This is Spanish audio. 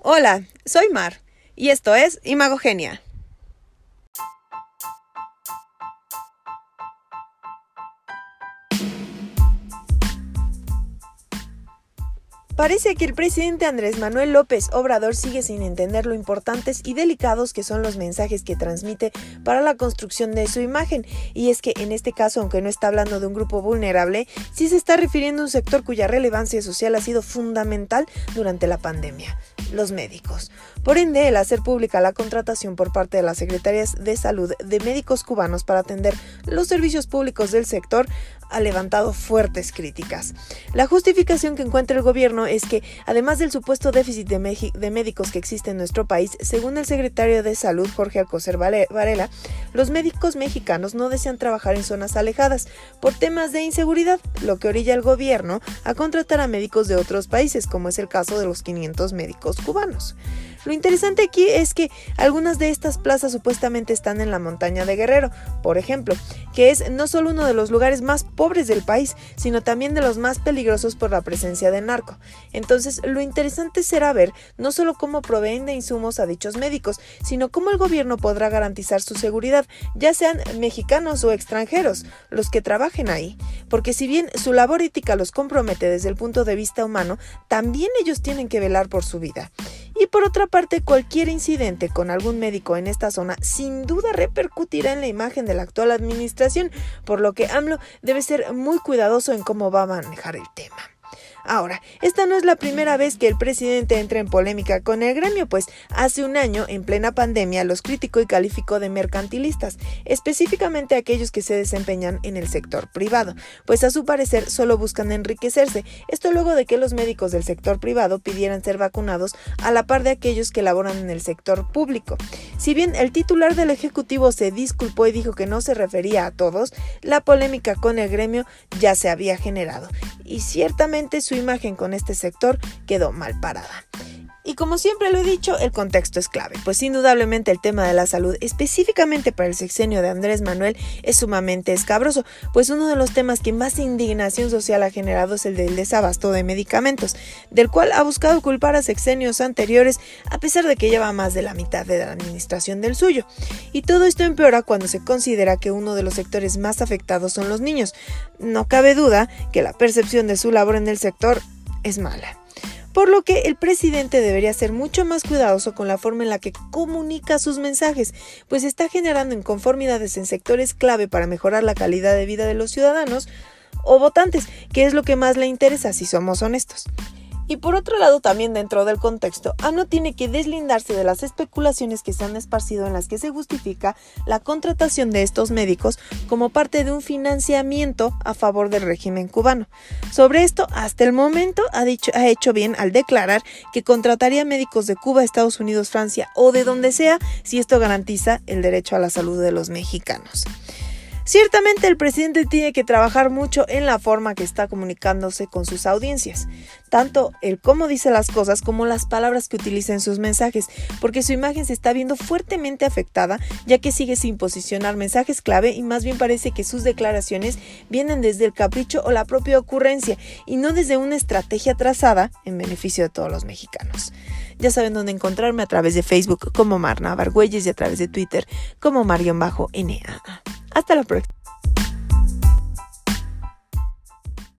Hola, soy Mar y esto es Imagogenia. Parece que el presidente Andrés Manuel López Obrador sigue sin entender lo importantes y delicados que son los mensajes que transmite para la construcción de su imagen. Y es que en este caso, aunque no está hablando de un grupo vulnerable, sí se está refiriendo a un sector cuya relevancia social ha sido fundamental durante la pandemia los médicos. Por ende, el hacer pública la contratación por parte de las Secretarías de Salud de médicos cubanos para atender los servicios públicos del sector ha levantado fuertes críticas. La justificación que encuentra el gobierno es que, además del supuesto déficit de, de médicos que existe en nuestro país, según el secretario de Salud, Jorge Alcocer Varela, los médicos mexicanos no desean trabajar en zonas alejadas por temas de inseguridad, lo que orilla al gobierno a contratar a médicos de otros países, como es el caso de los 500 médicos cubanos. Lo interesante aquí es que algunas de estas plazas supuestamente están en la montaña de Guerrero, por ejemplo, que es no solo uno de los lugares más pobres del país, sino también de los más peligrosos por la presencia de narco. Entonces, lo interesante será ver no solo cómo proveen de insumos a dichos médicos, sino cómo el gobierno podrá garantizar su seguridad, ya sean mexicanos o extranjeros, los que trabajen ahí. Porque si bien su labor ética los compromete desde el punto de vista humano, también ellos tienen que velar por su vida. Y por otra parte, cualquier incidente con algún médico en esta zona sin duda repercutirá en la imagen de la actual administración, por lo que AMLO debe ser muy cuidadoso en cómo va a manejar el tema. Ahora, esta no es la primera vez que el presidente entra en polémica con el gremio, pues hace un año, en plena pandemia, los criticó y calificó de mercantilistas, específicamente aquellos que se desempeñan en el sector privado, pues a su parecer solo buscan enriquecerse, esto luego de que los médicos del sector privado pidieran ser vacunados a la par de aquellos que laboran en el sector público. Si bien el titular del Ejecutivo se disculpó y dijo que no se refería a todos, la polémica con el gremio ya se había generado. Y ciertamente su imagen con este sector quedó mal parada. Y como siempre lo he dicho, el contexto es clave, pues indudablemente el tema de la salud, específicamente para el sexenio de Andrés Manuel, es sumamente escabroso, pues uno de los temas que más indignación social ha generado es el del desabasto de medicamentos, del cual ha buscado culpar a sexenios anteriores, a pesar de que lleva más de la mitad de la administración del suyo. Y todo esto empeora cuando se considera que uno de los sectores más afectados son los niños. No cabe duda que la percepción de su labor en el sector es mala por lo que el presidente debería ser mucho más cuidadoso con la forma en la que comunica sus mensajes, pues está generando inconformidades en sectores clave para mejorar la calidad de vida de los ciudadanos o votantes, que es lo que más le interesa si somos honestos. Y por otro lado, también dentro del contexto, AMLO tiene que deslindarse de las especulaciones que se han esparcido en las que se justifica la contratación de estos médicos como parte de un financiamiento a favor del régimen cubano. Sobre esto, hasta el momento ha, dicho, ha hecho bien al declarar que contrataría médicos de Cuba, Estados Unidos, Francia o de donde sea si esto garantiza el derecho a la salud de los mexicanos. Ciertamente el presidente tiene que trabajar mucho en la forma que está comunicándose con sus audiencias, tanto el cómo dice las cosas como las palabras que utiliza en sus mensajes, porque su imagen se está viendo fuertemente afectada ya que sigue sin posicionar mensajes clave y más bien parece que sus declaraciones vienen desde el capricho o la propia ocurrencia y no desde una estrategia trazada en beneficio de todos los mexicanos. Ya saben dónde encontrarme a través de Facebook como Marna Bargüelles y a través de Twitter como Marion-NAA. Hasta la próxima.